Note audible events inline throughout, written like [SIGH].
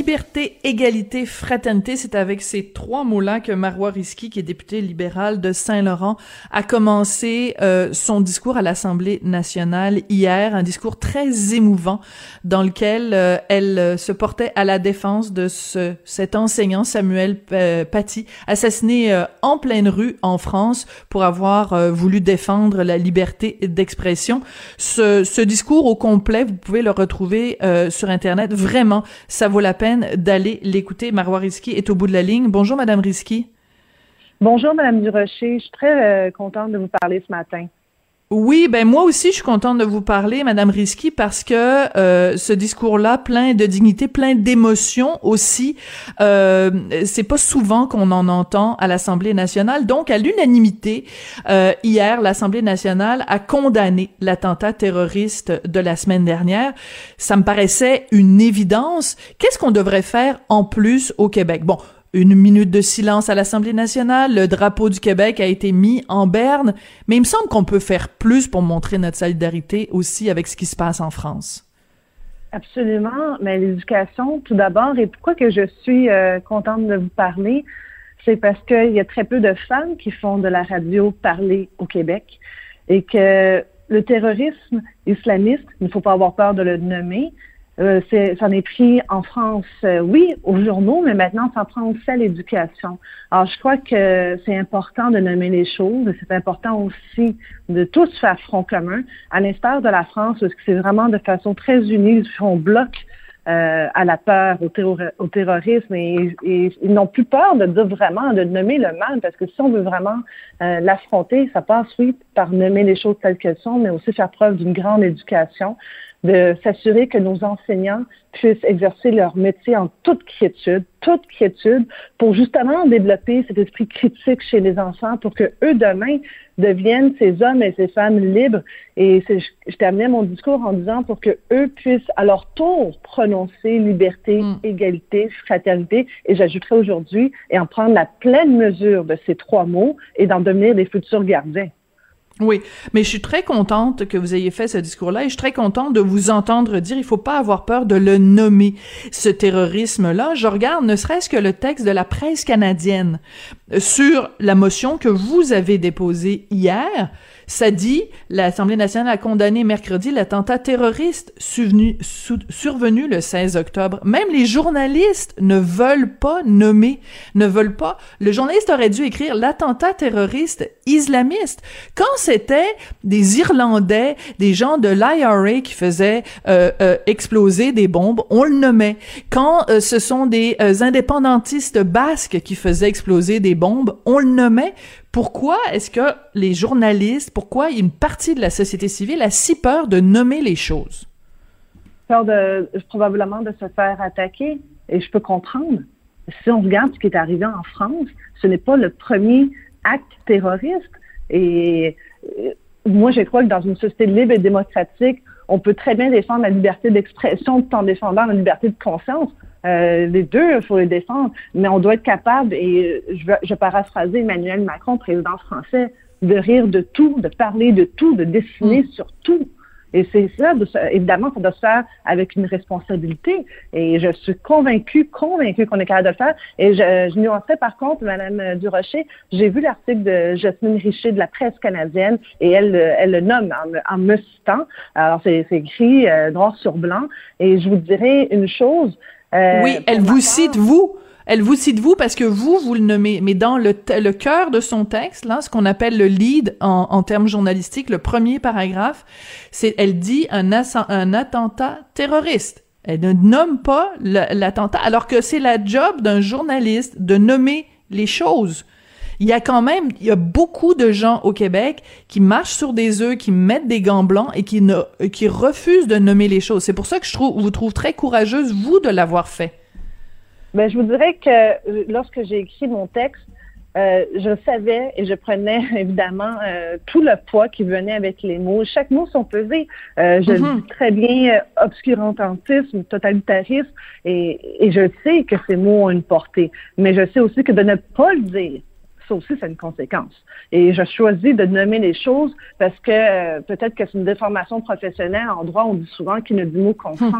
Liberté, égalité, fraternité, c'est avec ces trois mots-là que Marois Risky, qui est député libéral de Saint-Laurent, a commencé euh, son discours à l'Assemblée nationale hier, un discours très émouvant dans lequel euh, elle euh, se portait à la défense de ce, cet enseignant Samuel Paty, assassiné en pleine rue en France pour avoir voulu défendre la liberté d'expression. Ce, ce, discours au complet, vous pouvez le retrouver sur Internet. Vraiment, ça vaut la peine d'aller l'écouter. Marois est au bout de la ligne. Bonjour, Madame Risky. Bonjour, Madame Durocher. Je suis très euh, contente de vous parler ce matin. Oui, ben moi aussi je suis contente de vous parler, Madame Risky, parce que euh, ce discours-là, plein de dignité, plein d'émotion aussi, euh, c'est pas souvent qu'on en entend à l'Assemblée nationale. Donc, à l'unanimité, euh, hier, l'Assemblée nationale a condamné l'attentat terroriste de la semaine dernière. Ça me paraissait une évidence. Qu'est-ce qu'on devrait faire en plus au Québec? Bon une minute de silence à l'Assemblée nationale, le drapeau du Québec a été mis en berne, mais il me semble qu'on peut faire plus pour montrer notre solidarité aussi avec ce qui se passe en France. Absolument, mais l'éducation, tout d'abord, et pourquoi que je suis euh, contente de vous parler, c'est parce qu'il y a très peu de femmes qui font de la radio parler au Québec et que le terrorisme islamiste, il ne faut pas avoir peur de le nommer, euh, c'en est pris en France, euh, oui, aux journaux, mais maintenant, ça prend aussi à l'éducation. Alors, je crois que c'est important de nommer les choses. C'est important aussi de tous faire front commun, à l'instar de la France, parce que c'est vraiment de façon très unie qu'on bloque euh, à la peur, au, au terrorisme, et, ils n'ont plus peur de dire vraiment, de nommer le mal, parce que si on veut vraiment euh, l'affronter, ça passe, oui, par nommer les choses telles qu'elles sont, mais aussi faire preuve d'une grande éducation de s'assurer que nos enseignants puissent exercer leur métier en toute quiétude, toute quiétude, pour justement développer cet esprit critique chez les enfants pour que eux demain deviennent ces hommes et ces femmes libres. Et je, terminais mon discours en disant pour que eux puissent à leur tour prononcer liberté, mm. égalité, fraternité. Et j'ajouterai aujourd'hui et en prendre la pleine mesure de ces trois mots et d'en devenir des futurs gardiens. Oui, mais je suis très contente que vous ayez fait ce discours-là et je suis très contente de vous entendre dire il faut pas avoir peur de le nommer, ce terrorisme-là. Je regarde ne serait-ce que le texte de la presse canadienne sur la motion que vous avez déposée hier ça dit, l'Assemblée nationale a condamné mercredi l'attentat terroriste survenu, le 16 octobre. Même les journalistes ne veulent pas nommer, ne veulent pas. Le journaliste aurait dû écrire l'attentat terroriste islamiste. Quand c'était des Irlandais, des gens de l'IRA qui faisaient euh, euh, exploser des bombes, on le nommait. Quand euh, ce sont des indépendantistes basques qui faisaient exploser des bombes, on le nommait pourquoi est-ce que les journalistes, pourquoi une partie de la société civile a si peur de nommer les choses? Peur de, probablement de se faire attaquer. Et je peux comprendre. Si on regarde ce qui est arrivé en France, ce n'est pas le premier acte terroriste. Et euh, moi, je crois que dans une société libre et démocratique, on peut très bien défendre la liberté d'expression tout en défendant la liberté de conscience. Euh, les deux, il faut les défendre, mais on doit être capable, et je vais, je paraphraser Emmanuel Macron, président français, de rire de tout, de parler de tout, de dessiner mm. sur tout. Et c'est ça, évidemment, ça doit se faire avec une responsabilité. Et je suis convaincue, convaincue qu'on est capable de le faire. Et je, je nuancerais par contre, Madame Durocher, j'ai vu l'article de Jasmine Richer de la presse canadienne et elle, elle le nomme en, me citant. Alors, c'est écrit euh, noir sur blanc. Et je vous dirais une chose, euh, oui, elle vous cite vous. Elle vous cite vous parce que vous, vous le nommez, mais dans le, le cœur de son texte, là, ce qu'on appelle le lead en, en termes journalistiques, le premier paragraphe, c'est, elle dit un, un attentat terroriste. Elle ne nomme pas l'attentat, alors que c'est la job d'un journaliste de nommer les choses. Il y a quand même, il y a beaucoup de gens au Québec qui marchent sur des œufs, qui mettent des gants blancs et qui ne, qui refusent de nommer les choses. C'est pour ça que je trouve, vous trouve très courageuse, vous, de l'avoir fait. Ben, je vous dirais que euh, lorsque j'ai écrit mon texte, euh, je savais et je prenais [LAUGHS] évidemment euh, tout le poids qui venait avec les mots. Chaque mot sont pesés. Euh, je Mhm. dis très bien obscurantisme, totalitarisme, et, et je sais que ces mots ont une portée. Mais je sais aussi que de ne pas le dire, ça aussi, c'est une conséquence. Et je choisis de nommer les choses parce que euh, peut-être que c'est une déformation professionnelle. En droit, on dit souvent qu'il ne dit mot consent.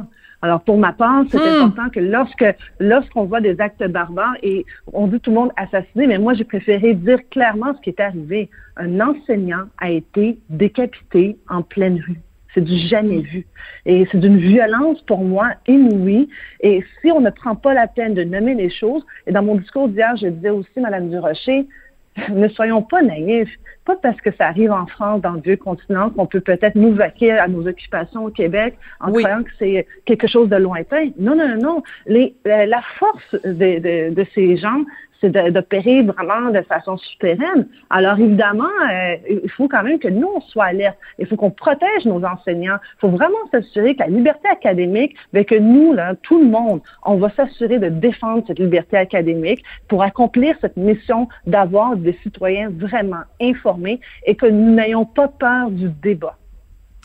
Alors, pour ma part, c'est Hmm. important que lorsque lorsqu'on voit des actes barbares et on dit tout le monde assassiné, mais moi, j'ai préféré dire clairement ce qui est arrivé. Un enseignant a été décapité en pleine rue. C'est du jamais vu. Et c'est d'une violence pour moi inouïe. Et si on ne prend pas la peine de nommer les choses, et dans mon discours d'hier, je disais aussi, Madame Durocher, [LAUGHS] ne soyons pas naïfs. Pas parce que ça arrive en France, dans le vieux continent, qu'on peut peut-être nous vaquer à nos occupations au Québec en Oui. croyant que c'est quelque chose de lointain. Non, non, non, non. Les, euh, la force de, de, de ces gens, c'est d'opérer vraiment de façon souterraine. Alors évidemment, euh, il faut quand même que nous, on soit alertes. Il faut qu'on protège nos enseignants. Il faut vraiment s'assurer que la liberté académique, ben, que nous, là, tout le monde, on va s'assurer de défendre cette liberté académique pour accomplir cette mission d'avoir des citoyens vraiment informés et que nous n'ayons pas peur du débat.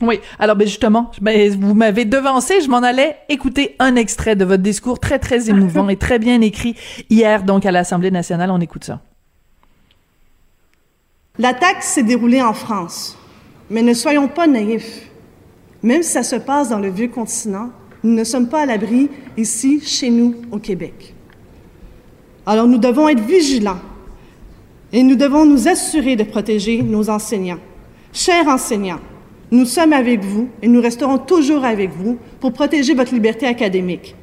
Oui. Alors, ben justement, ben, vous m'avez devancé. Je m'en allais écouter un extrait de votre discours très, très [LAUGHS] émouvant et très bien écrit hier, donc, à l'Assemblée nationale. On écoute ça. L'attaque s'est déroulée en France, mais ne soyons pas naïfs. Même si ça se passe dans le vieux continent, nous ne sommes pas à l'abri ici, chez nous, au Québec. Alors nous devons être vigilants et nous devons nous assurer de protéger nos enseignants. Chers enseignants, nous sommes avec vous et nous resterons toujours avec vous pour protéger votre liberté académique.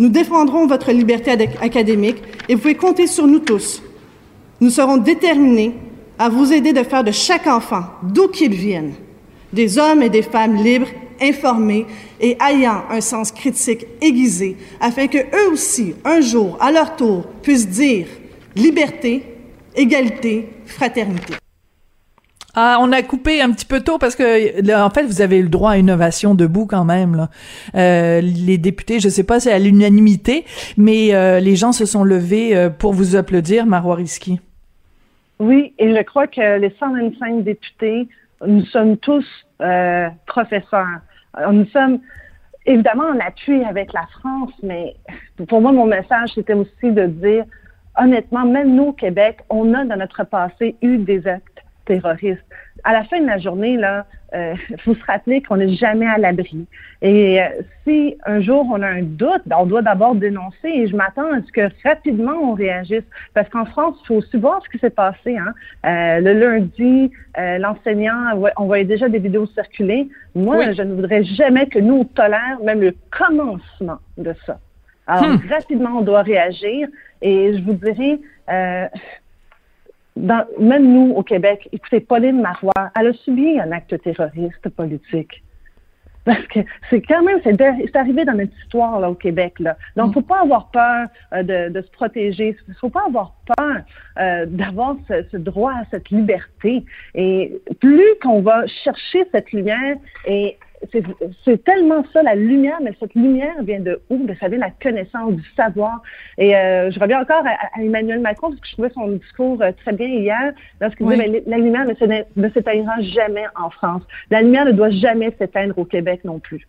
Nous défendrons votre liberté ad- académique et vous pouvez compter sur nous tous. Nous serons déterminés à vous aider de faire de chaque enfant, d'où qu'il vienne, des hommes et des femmes libres, informés et ayant un sens critique aiguisé, afin que eux aussi, un jour, à leur tour, puissent dire liberté, égalité, fraternité. Ah, on a coupé un petit peu tôt parce que, là, en fait, vous avez eu le droit à une ovation debout quand même. Là. Euh, les députés, je sais pas, c'est à l'unanimité, mais euh, les gens se sont levés euh, pour vous applaudir, Marois Risky. Oui, et je crois que les 125 députés, nous sommes tous euh, professeurs. Alors, nous sommes évidemment en appui avec la France, mais pour moi, mon message, c'était aussi de dire, honnêtement, même nous au Québec, on a dans notre passé eu des actes terroristes. À la fin de la journée, là, euh, [LAUGHS] faut se rappeler qu'on n'est jamais à l'abri. Et euh, si un jour on a un doute, ben, on doit d'abord dénoncer et je m'attends à ce que rapidement on réagisse. Parce qu'en France, il faut aussi voir ce qui s'est passé. Hein. Euh, le lundi, euh, l'enseignant, on voyait déjà des vidéos circuler. Moi, Oui. je ne voudrais jamais que nous, on tolère même le commencement de ça. Alors, Hmm. rapidement, on doit réagir. Et je vous dirais, euh, dans, même nous, au Québec, écoutez, Pauline Marois, elle a subi un acte terroriste politique. Parce que c'est quand même, c'est arrivé dans notre histoire là, au Québec. Là. Donc, faut pas avoir peur euh, de, de se protéger. faut pas avoir peur euh, d'avoir ce, ce droit à cette liberté. Et plus qu'on va chercher cette lumière, et c'est tellement ça, la lumière, mais cette lumière vient de où? Ben, ça vient de la connaissance, du savoir. Et euh, je reviens encore à, à Emmanuel Macron, parce que je trouvais son discours euh, très bien hier, lorsqu'il Oui. dit, mais la lumière ne s'éteindra jamais en France. La lumière ne doit jamais s'éteindre au Québec non plus.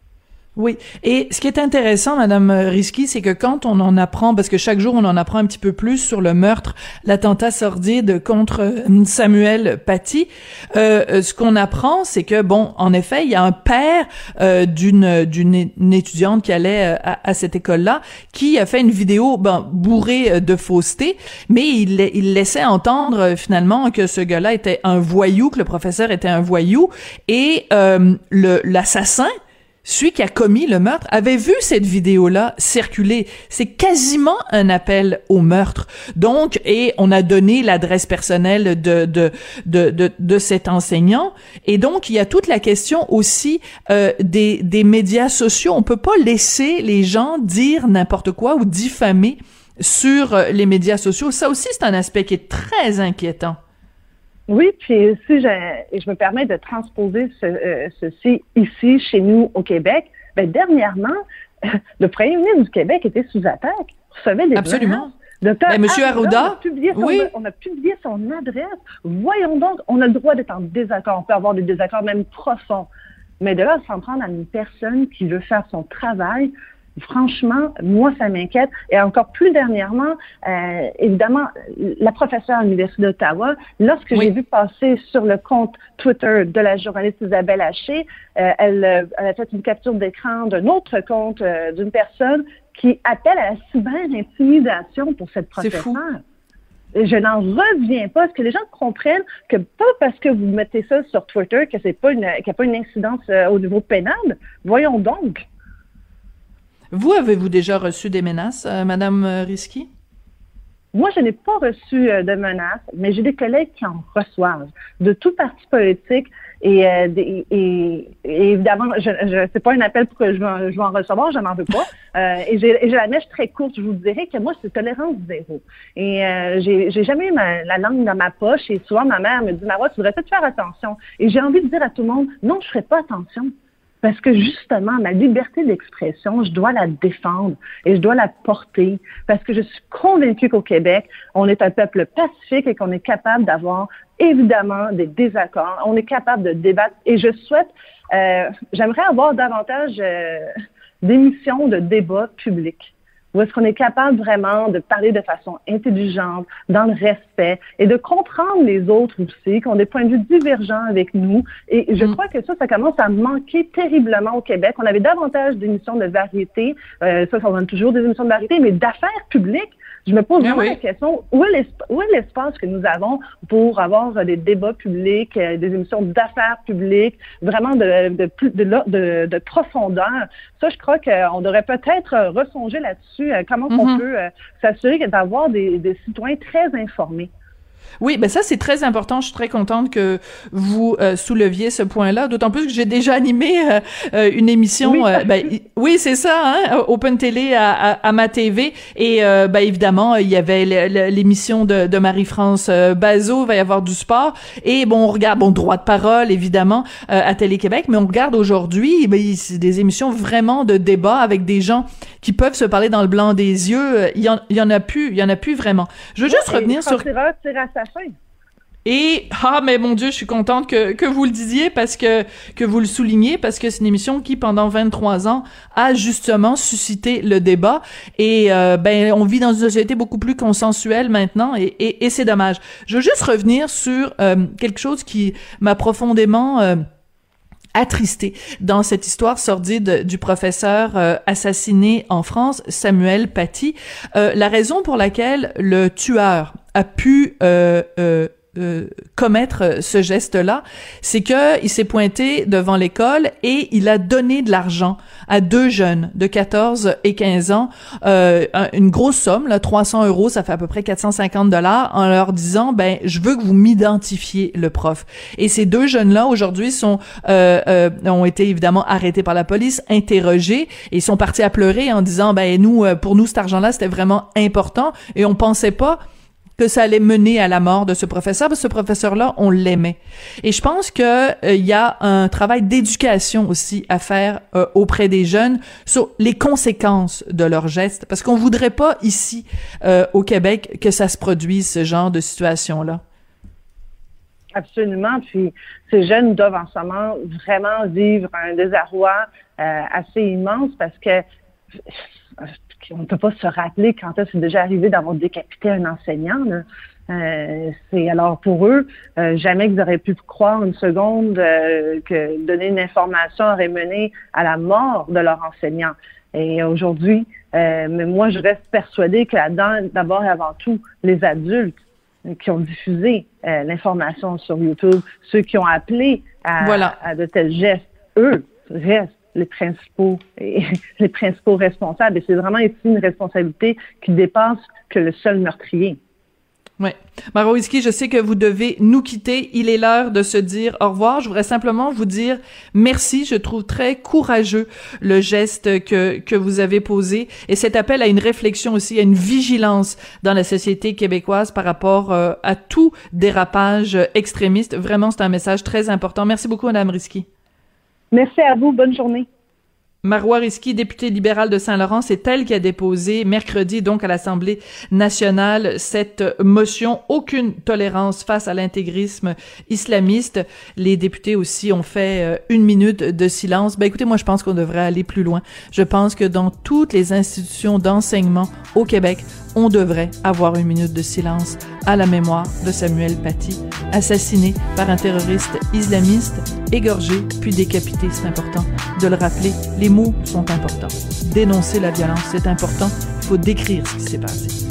Oui. Et ce qui est intéressant, Madame Risky, c'est que quand on en apprend, parce que chaque jour on en apprend un petit peu plus sur le meurtre, l'attentat sordide contre euh, Samuel Paty, euh, euh, ce qu'on apprend, c'est que bon, en effet, il y a un père euh, d'une d'une une étudiante qui allait euh, à, cette école-là, qui a fait une vidéo ben, bourrée de fausseté, mais il, il laissait entendre finalement que ce gars-là était un voyou, que le professeur était un voyou, et le l'assassin celui qui a commis le meurtre avait vu cette vidéo-là circuler? C'est quasiment un appel au meurtre. Donc, et on a donné l'adresse personnelle de, de, de, de, cet enseignant. Et donc, il y a toute la question aussi euh, des, des médias sociaux. On peut pas laisser les gens dire n'importe quoi ou diffamer sur les médias sociaux. Ça aussi, c'est un aspect qui est très inquiétant. Oui, puis si je, je me permets de transposer ceci ici, chez nous, au Québec, ben, dernièrement, [LAUGHS] le premier ministre du Québec était sous attaque, recevait des Absolument. Ben, Monsieur Arruda, oui. on a publié son adresse. Voyons donc, on a le droit d'être en désaccord. On peut avoir des désaccords même profonds. Mais de là, s'en prendre à une personne qui veut faire son travail, franchement, moi, ça m'inquiète. Et encore plus dernièrement, euh, évidemment, la professeure à l'Université d'Ottawa, lorsque j'ai vu passer sur le compte Twitter de la journaliste Isabelle Haché, euh, elle, euh, elle, a fait une capture d'écran d'un autre compte d'une personne qui appelle à la cyber-intimidation pour cette professeure. Je n'en reviens pas. Est-ce que les gens comprennent que pas parce que vous mettez ça sur Twitter que c'est pas une, qu'il n'y a pas une incidence au niveau pénal? Voyons donc. Vous, avez-vous déjà reçu des menaces, euh, Madame euh, Risky? Moi, je n'ai pas reçu euh, de menaces, mais j'ai des collègues qui en reçoivent, de tout parti politique. Et, et, évidemment, je, je c'est pas un appel pour que je vais, je en recevoir, je n'en veux pas. [LAUGHS] et j'ai la mèche très courte. Je vous dirais que moi, c'est tolérance zéro. Et j'ai jamais eu la langue dans ma poche. Et souvent, ma mère me dit, Marois, tu devrais peut-être faire attention. Et j'ai envie de dire à tout le monde, non, je ferai pas attention. Parce que justement, ma liberté d'expression, je dois la défendre et je dois la porter parce que je suis convaincue qu'au Québec, on est un peuple pacifique et qu'on est capable d'avoir évidemment des désaccords. On est capable de débattre et je souhaite, euh, j'aimerais avoir davantage euh, d'émissions de débats publics où est-ce qu'on est capable vraiment de parler de façon intelligente, dans le respect, et de comprendre les autres aussi, qui ont des points de vue divergents avec nous. Et je mm. crois que ça, ça commence à manquer terriblement au Québec. On avait davantage d'émissions de variété, euh, ça, ça donne toujours des émissions de variété, mais d'affaires publiques, je me pose ah vraiment la question, où est l'espace que nous avons pour avoir des débats publics, euh, des émissions d'affaires publiques, vraiment de, de, de, de, profondeur? Ça, je crois qu'on devrait peut-être ressonger là-dessus, euh, comment on mm-hmm. peut euh, s'assurer d'avoir des, des citoyens très informés. Oui, ben ça c'est très important. Je suis très contente que vous euh, souleviez ce point-là. D'autant plus que j'ai déjà animé euh, euh, une émission. Oui, ben, oui c'est ça, hein, Open Télé à, à, ma TV. Et ben évidemment, il y avait l'émission de, de Marie-France Bazot. Il va y avoir du sport. Et bon, on regarde bon droit de parole évidemment à Télé Québec, mais on regarde aujourd'hui ben, des émissions vraiment de débat avec des gens qui peuvent se parler dans le blanc des yeux. Il y en, il y en a plus, il y en a plus vraiment. Je veux juste revenir sur. Et ah mais mon Dieu, je suis contente que, que vous le disiez parce que que vous le souligniez parce que c'est une émission qui pendant 23 ans a justement suscité le débat et euh, ben on vit dans une société beaucoup plus consensuelle maintenant et, et, et c'est dommage. Je veux juste revenir sur euh, quelque chose qui m'a profondément euh, attristé dans cette histoire sordide du professeur assassiné en France, Samuel Paty. la raison pour laquelle le tueur a pu euh, euh, euh, commettre ce geste-là, c'est que il s'est pointé devant l'école et il a donné de l'argent à deux jeunes de 14 et 15 ans, euh, une grosse somme, là, 300 euros, ça fait à peu près 450 dollars, en leur disant, ben, je veux que vous m'identifiez le prof. Et ces deux jeunes-là, aujourd'hui, sont euh, euh, ont été évidemment arrêtés par la police, interrogés, et ils sont partis à pleurer en disant, ben, nous, pour nous, cet argent-là, c'était vraiment important, et on pensait pas que ça allait mener à la mort de ce professeur, parce que ce professeur-là, on l'aimait. Et je pense que euh, il y a un travail d'éducation aussi à faire euh, auprès des jeunes sur les conséquences de leurs gestes, parce qu'on voudrait pas ici euh, au Québec que ça se produise ce genre de situation-là. Absolument. Puis ces jeunes doivent en ce moment vraiment vivre un désarroi assez immense parce que on ne peut pas se rappeler quand c'est déjà arrivé d'avoir décapité un enseignant. Euh, c'est alors pour eux, euh, jamais qu'ils auraient pu croire une seconde euh, que donner une information aurait mené à la mort de leur enseignant. Et aujourd'hui, mais moi, je reste persuadée que là-dedans, d'abord et avant tout, les adultes qui ont diffusé l'information sur YouTube, ceux qui ont appelé à, à de tels gestes, eux restent les principaux, [LAUGHS] les principaux responsables. Et c'est vraiment une responsabilité qui dépasse que le seul meurtrier. Ouais. Marowiski, je sais que vous devez nous quitter. Il est l'heure de se dire au revoir. Je voudrais simplement vous dire merci. Je trouve très courageux le geste que, que vous avez posé et cet appel à une réflexion aussi, à une vigilance dans la société québécoise par rapport euh, à tout dérapage extrémiste. Vraiment, c'est un message très important. Merci beaucoup, Madame Risky. Merci à vous. Bonne journée. Marois Risky, députée libérale de Saint-Laurent, c'est elle qui a déposé mercredi donc à l'Assemblée nationale cette motion aucune tolérance face à l'intégrisme islamiste. Les députés aussi ont fait euh, une minute de silence. Ben écoutez, moi je pense qu'on devrait aller plus loin. Je pense que dans toutes les institutions d'enseignement au Québec, on devrait avoir une minute de silence à la mémoire de Samuel Paty, assassiné par un terroriste islamiste, égorgé puis décapité. C'est important de le rappeler. Mots sont importants. Dénoncer la violence, c'est important. Il faut décrire ce qui s'est passé.